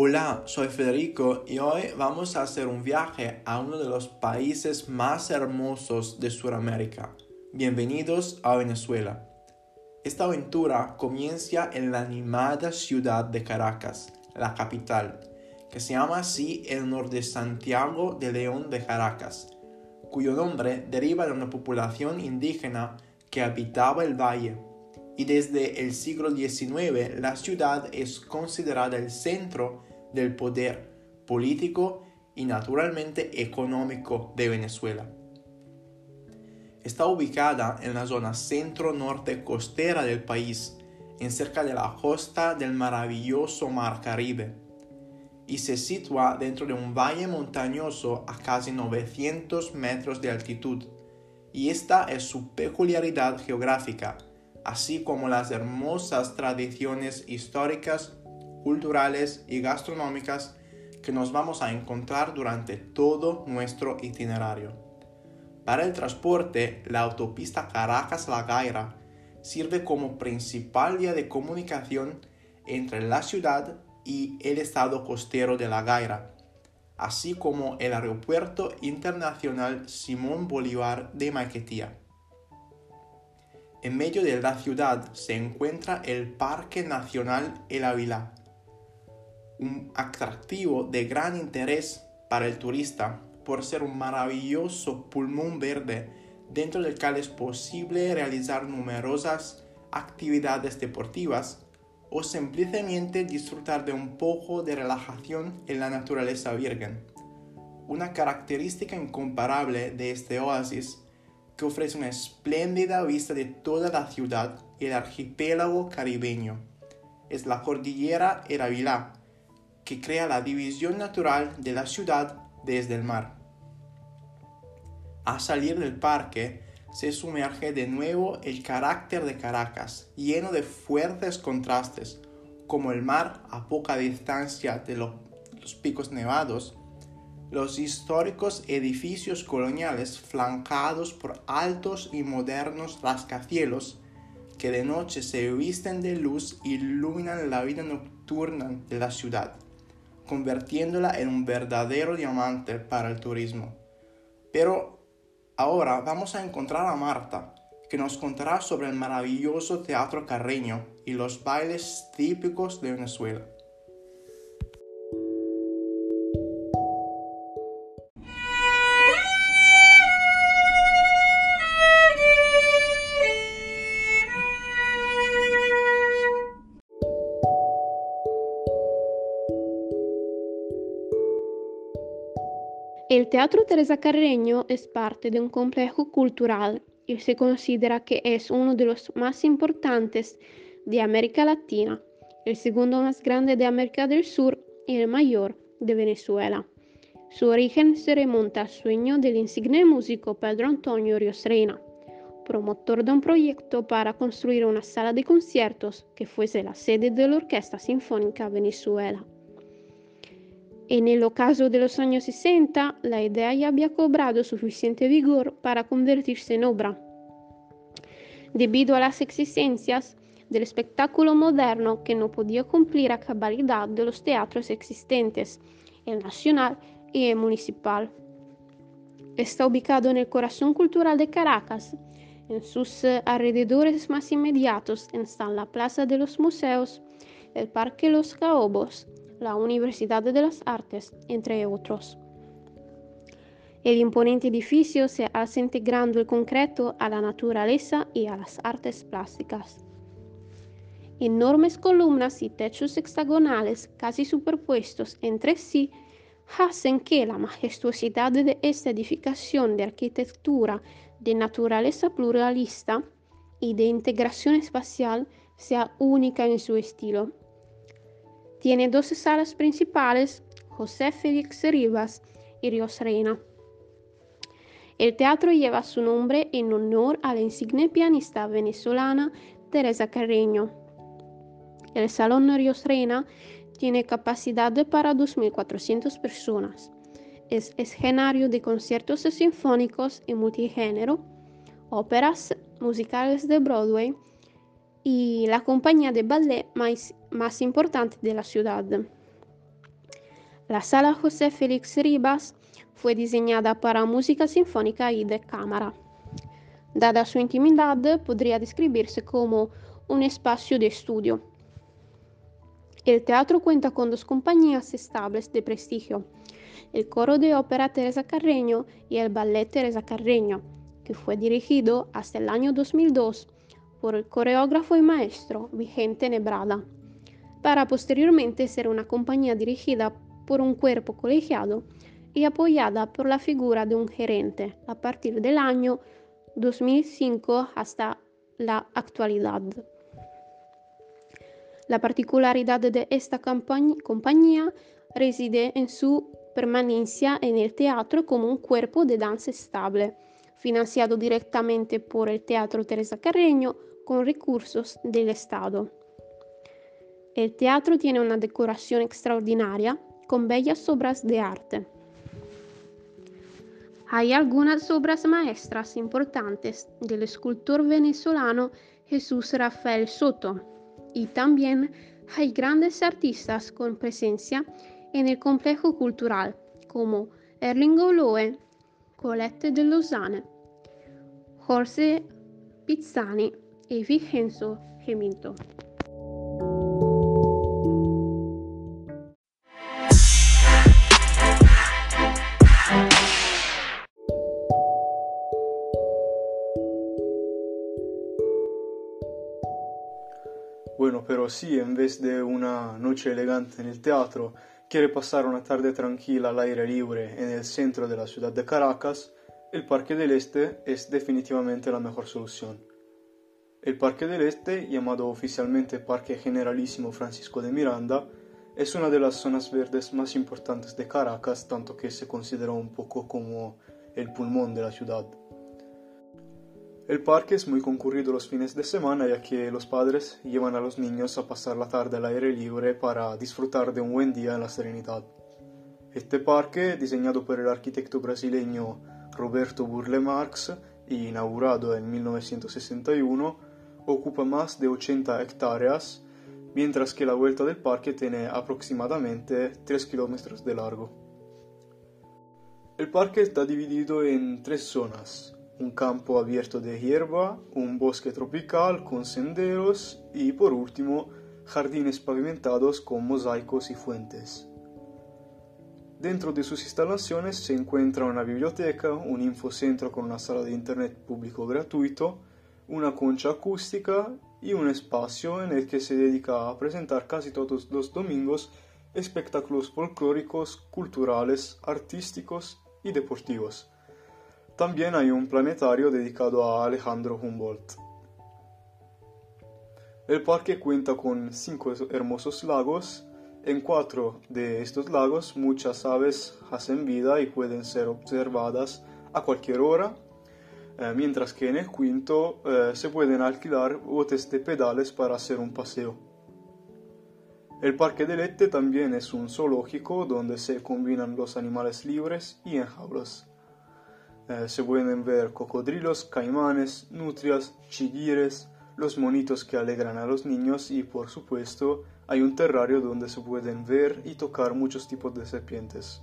Hola, soy Federico y hoy vamos a hacer un viaje a uno de los países más hermosos de Sudamérica. Bienvenidos a Venezuela. Esta aventura comienza en la animada ciudad de Caracas, la capital, que se llama así en honor de Santiago de León de Caracas, cuyo nombre deriva de una población indígena que habitaba el valle. Y desde el siglo XIX la ciudad es considerada el centro del poder político y naturalmente económico de Venezuela. Está ubicada en la zona centro-norte costera del país, en cerca de la costa del maravilloso Mar Caribe, y se sitúa dentro de un valle montañoso a casi 900 metros de altitud, y esta es su peculiaridad geográfica, así como las hermosas tradiciones históricas, culturales y gastronómicas que nos vamos a encontrar durante todo nuestro itinerario. Para el transporte, la autopista Caracas-La Gaira sirve como principal vía de comunicación entre la ciudad y el estado costero de La Gaira, así como el Aeropuerto Internacional Simón Bolívar de Maiquetía. En medio de la ciudad se encuentra el Parque Nacional El Ávila, un atractivo de gran interés para el turista por ser un maravilloso pulmón verde dentro del cual es posible realizar numerosas actividades deportivas o simplemente disfrutar de un poco de relajación en la naturaleza virgen. Una característica incomparable de este oasis que ofrece una espléndida vista de toda la ciudad y el archipiélago caribeño. Es la cordillera Eravilá, que crea la división natural de la ciudad desde el mar. A salir del parque se sumerge de nuevo el carácter de Caracas, lleno de fuertes contrastes, como el mar a poca distancia de los picos nevados, los históricos edificios coloniales flancados por altos y modernos rascacielos que de noche se visten de luz y iluminan la vida nocturna de la ciudad convirtiéndola en un verdadero diamante para el turismo. Pero ahora vamos a encontrar a Marta, que nos contará sobre el maravilloso teatro carreño y los bailes típicos de Venezuela. El Teatro Teresa Carreño es parte de un complejo cultural y se considera que es uno de los más importantes de América Latina, el segundo más grande de América del Sur y el mayor de Venezuela. Su origen se remonta al sueño del insigne músico Pedro Antonio Ríos Reina, promotor de un proyecto para construir una sala de conciertos que fuese la sede de la Orquesta Sinfónica Venezuela. En el ocaso de los años 60, la idea ya había cobrado suficiente vigor para convertirse en obra. Debido a las exigencias del espectáculo moderno que no podía cumplir a cabalidad de los teatros existentes, el nacional y el municipal. Está ubicado en el corazón cultural de Caracas. En sus eh, alrededores más inmediatos están la Plaza de los Museos, el Parque Los Caobos, la Universidad de las Artes, entre otros. El imponente edificio se hace integrando el concreto a la naturaleza y a las artes plásticas. Enormes columnas y techos hexagonales casi superpuestos entre sí hacen que la majestuosidad de esta edificación de arquitectura de naturaleza pluralista y de integración espacial sea única en su estilo. Tiene dos salas principales, José Félix Rivas y Ríos Reina. El teatro lleva su nombre en honor a la insigne pianista venezolana Teresa Carreño. El Salón Ríos Reina tiene capacidad para 2.400 personas. Es escenario de conciertos sinfónicos y multigénero, óperas, musicales de Broadway y la compañía de ballet más, importante de la ciudad. La sala José Félix Ribas fue diseñada para música sinfónica y de cámara. Dada su intimidad, podría describirse como un espacio de estudio. El teatro cuenta con dos compañías estables de prestigio, el coro de ópera Teresa Carreño y el ballet Teresa Carreño, que fue dirigido hasta el año 2002 por el coreógrafo y maestro Vigente Nebrada, para posteriormente ser una compañía dirigida por un cuerpo colegiado y apoyada por la figura de un gerente a partir del año 2005 hasta la actualidad. La particularidad de esta compañía reside en su permanencia en el teatro como un cuerpo de danza estable, financiado directamente por el Teatro Teresa Carreño con recursos del Estado. El teatro tiene una decoración extraordinaria con bellas obras de arte. Hay algunas obras maestras importantes del escultor venezolano Jesús Rafael Soto y también hay grandes artistas con presencia en el complejo cultural como Erlingo Loe, Colette de Lausanne, Jorge Pizzani y Vincenzo Geminto. Bueno, pero si en vez de una noche elegante en el teatro, quiere pasar una tarde tranquila al aire libre en el centro de la ciudad de Caracas, el Parque del Este es definitivamente la mejor solución. El Parque del Este, llamado oficialmente Parque Generalísimo Francisco de Miranda, es una de las zonas verdes más importantes de Caracas, tanto que se considera un poco como el pulmón de la ciudad. El parque es muy concurrido los fines de semana ya que los padres llevan a los niños a pasar la tarde al aire libre para disfrutar de un buen día en la serenidad. Este parque, diseñado por el arquitecto brasileño Roberto Burle Marx y inaugurado en 1961, ocupa más de 80 hectáreas, mientras que la vuelta del parque tiene aproximadamente 3 kilómetros de largo. El parque está dividido en tres zonas un campo abierto de hierba, un bosque tropical con senderos y por último jardines pavimentados con mosaicos y fuentes. Dentro de sus instalaciones se encuentra una biblioteca, un infocentro con una sala de internet público gratuito, una concha acústica y un espacio en el que se dedica a presentar casi todos los domingos espectáculos folclóricos, culturales, artísticos y deportivos también hay un planetario dedicado a Alejandro Humboldt. El parque cuenta con cinco hermosos lagos. En cuatro de estos lagos muchas aves hacen vida y pueden ser observadas a cualquier hora, eh, mientras que en el quinto eh, se pueden alquilar botes de pedales para hacer un paseo. El Parque de Lette también es un zoológico donde se combinan los animales libres y en jaulas. Eh, se pueden ver cocodrilos, caimanes, nutrias, chiguires, los monitos que alegran a los niños y por supuesto hay un terrario donde se pueden ver y tocar muchos tipos de serpientes.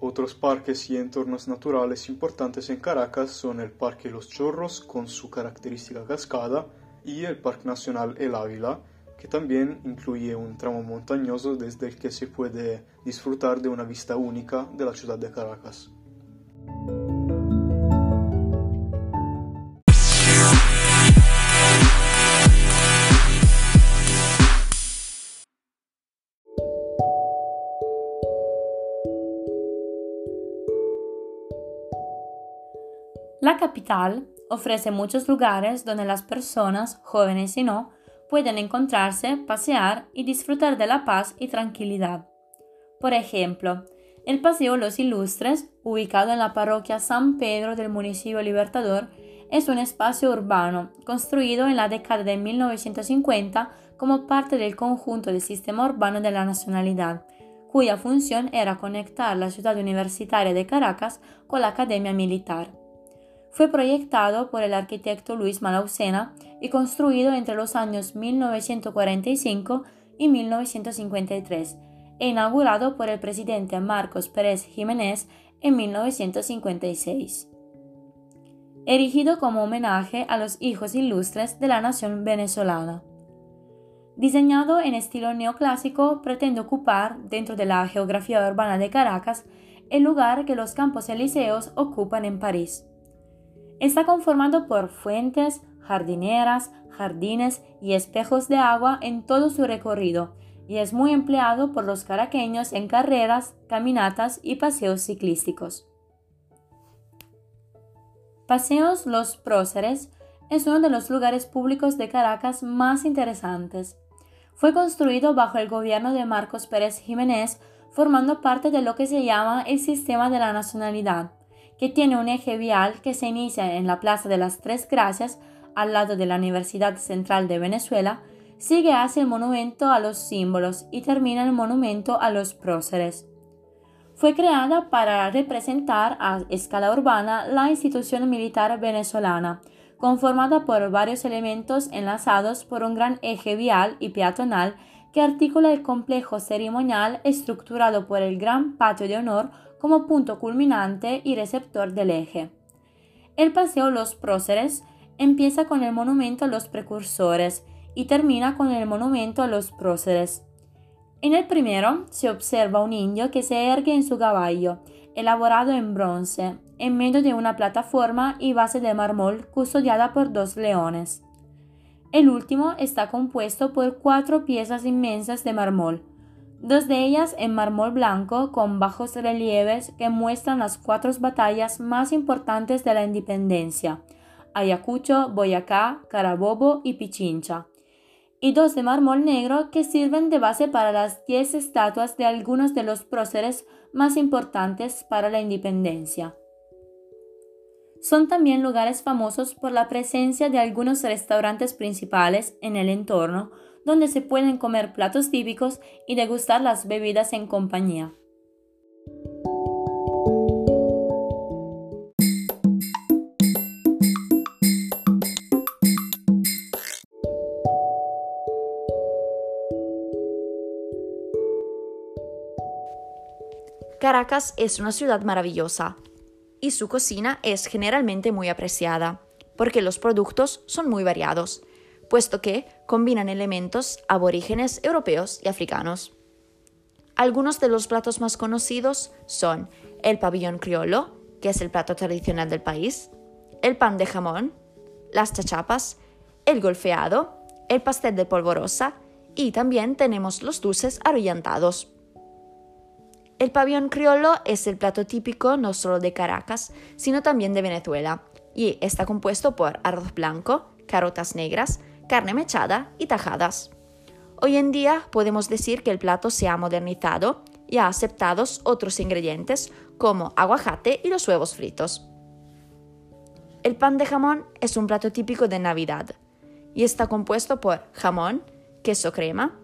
Otros parques y entornos naturales importantes en Caracas son el Parque Los Chorros con su característica cascada y el Parque Nacional El Ávila, que también incluye un tramo montañoso desde el que se puede disfrutar de una vista única de la ciudad de Caracas. Ofrece muchos lugares donde las personas, jóvenes y no, pueden encontrarse, pasear y disfrutar de la paz y tranquilidad. Por ejemplo, el Paseo Los Ilustres, ubicado en la parroquia San Pedro del municipio Libertador, es un espacio urbano construido en la década de 1950 como parte del conjunto del sistema urbano de la nacionalidad, cuya función era conectar la ciudad universitaria de Caracas con la Academia Militar. Fue proyectado por el arquitecto Luis Malaucena y construido entre los años 1945 y 1953 e inaugurado por el presidente Marcos Pérez Jiménez en 1956. Erigido como homenaje a los hijos ilustres de la nación venezolana. Diseñado en estilo neoclásico, pretende ocupar, dentro de la geografía urbana de Caracas, el lugar que los campos elíseos ocupan en París. Está conformado por fuentes, jardineras, jardines y espejos de agua en todo su recorrido, y es muy empleado por los caraqueños en carreras, caminatas y paseos ciclísticos. Paseos Los Próceres es uno de los lugares públicos de Caracas más interesantes fue construido bajo el gobierno de Marcos Pérez Jiménez, formando parte de lo que se llama el Sistema de la Nacionalidad, que tiene un eje vial que se inicia en la Plaza de las Tres Gracias, al lado de la Universidad Central de Venezuela, sigue hacia el monumento a los símbolos y termina el monumento a los próceres. Fue creada para representar a escala urbana la institución militar venezolana, conformada por varios elementos enlazados por un gran eje vial y peatonal que articula el complejo ceremonial estructurado por el gran patio de honor como punto culminante y receptor del eje. El paseo Los Próceres empieza con el monumento a los precursores y termina con el monumento a los próceres. En el primero se observa un indio que se ergue en su caballo, elaborado en bronce, en medio de una plataforma y base de mármol custodiada por dos leones. El último está compuesto por cuatro piezas inmensas de mármol, dos de ellas en mármol blanco con bajos relieves que muestran las cuatro batallas más importantes de la independencia, Ayacucho, Boyacá, Carabobo y Pichincha, y dos de mármol negro que sirven de base para las diez estatuas de algunos de los próceres más importantes para la independencia. Son también lugares famosos por la presencia de algunos restaurantes principales en el entorno, donde se pueden comer platos típicos y degustar las bebidas en compañía. Caracas es una ciudad maravillosa y su cocina es generalmente muy apreciada, porque los productos son muy variados, puesto que combinan elementos aborígenes europeos y africanos. Algunos de los platos más conocidos son el pabellón criollo, que es el plato tradicional del país, el pan de jamón, las chachapas, el golfeado, el pastel de polvorosa y también tenemos los dulces arrollantados. El pabellón criollo es el plato típico no solo de Caracas, sino también de Venezuela, y está compuesto por arroz blanco, carotas negras, carne mechada y tajadas. Hoy en día podemos decir que el plato se ha modernizado y ha aceptado otros ingredientes como aguacate y los huevos fritos. El pan de jamón es un plato típico de Navidad y está compuesto por jamón, queso crema,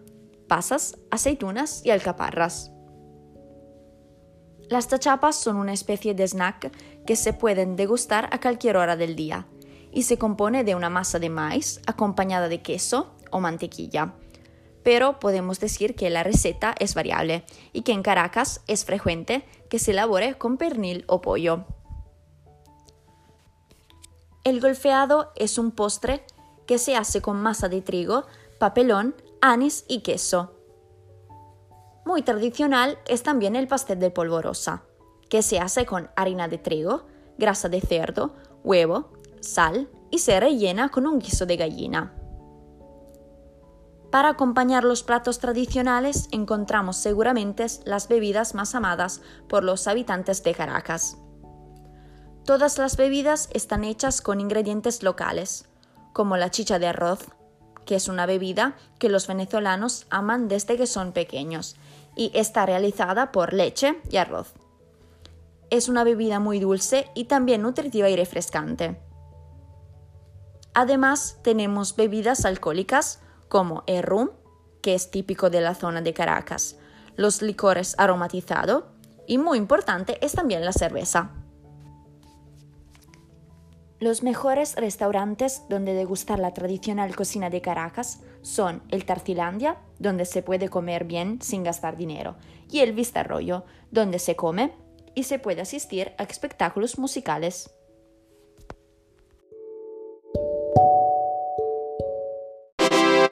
pasas, aceitunas y alcaparras. Las tachapas son una especie de snack que se pueden degustar a cualquier hora del día y se compone de una masa de maíz acompañada de queso o mantequilla. Pero podemos decir que la receta es variable y que en Caracas es frecuente que se elabore con pernil o pollo. El golfeado es un postre que se hace con masa de trigo, papelón, anís y queso. Muy tradicional es también el pastel de polvorosa, que se hace con harina de trigo, grasa de cerdo, huevo, sal y se rellena con un guiso de gallina. Para acompañar los platos tradicionales encontramos seguramente las bebidas más amadas por los habitantes de Caracas. Todas las bebidas están hechas con ingredientes locales, como la chicha de arroz, que es una bebida que los venezolanos aman desde que son pequeños y está realizada por leche y arroz. Es una bebida muy dulce y también nutritiva y refrescante. Además, tenemos bebidas alcohólicas como el rum, que es típico de la zona de Caracas, los licores aromatizados y muy importante es también la cerveza. Los mejores restaurantes donde degustar la tradicional cocina de Caracas son el Tarcilandia, donde se puede comer bien sin gastar dinero, y el Vista Arroyo, donde se come y se puede asistir a espectáculos musicales.